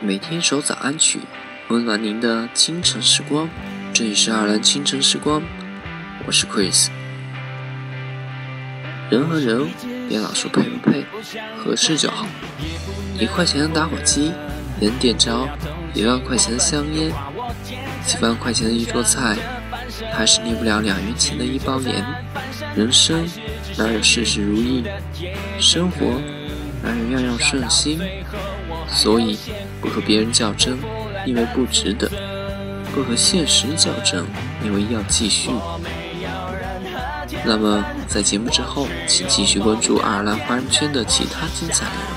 每天一首早安曲，温暖您的清晨时光。这里是爱尔兰清晨时光，我是 Chris。人和人别老说配不配，合适就好。一块钱的打火机能点着一万块钱的香烟，几万块钱的一桌菜，还是离不了两元钱的一包盐。人生哪有事事如意？生活哪有样样顺心？所以，不和别人较真，因为不值得；不和现实较真，因为要继续。那么，在节目之后，请继续关注爱尔兰华人圈的其他精彩内容。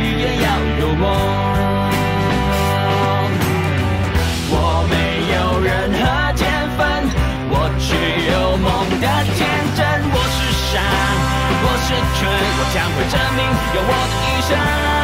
我是犬，我将会证明用我的一生。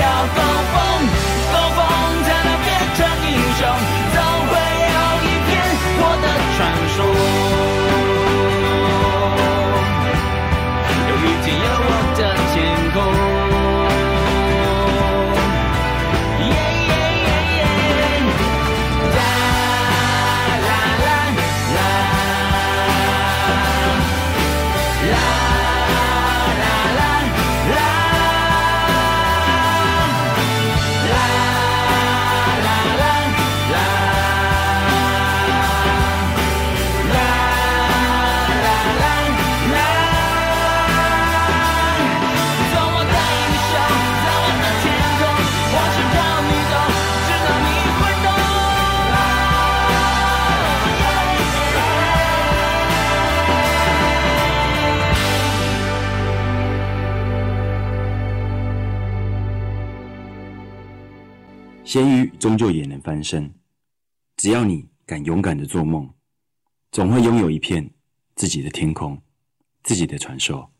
要疯疯疯疯，才能变成英雄。总会有一篇我的传说，有一天有我的天空。啦啦啦啦啦。咸鱼终究也能翻身，只要你敢勇敢的做梦，总会拥有一片自己的天空，自己的传说。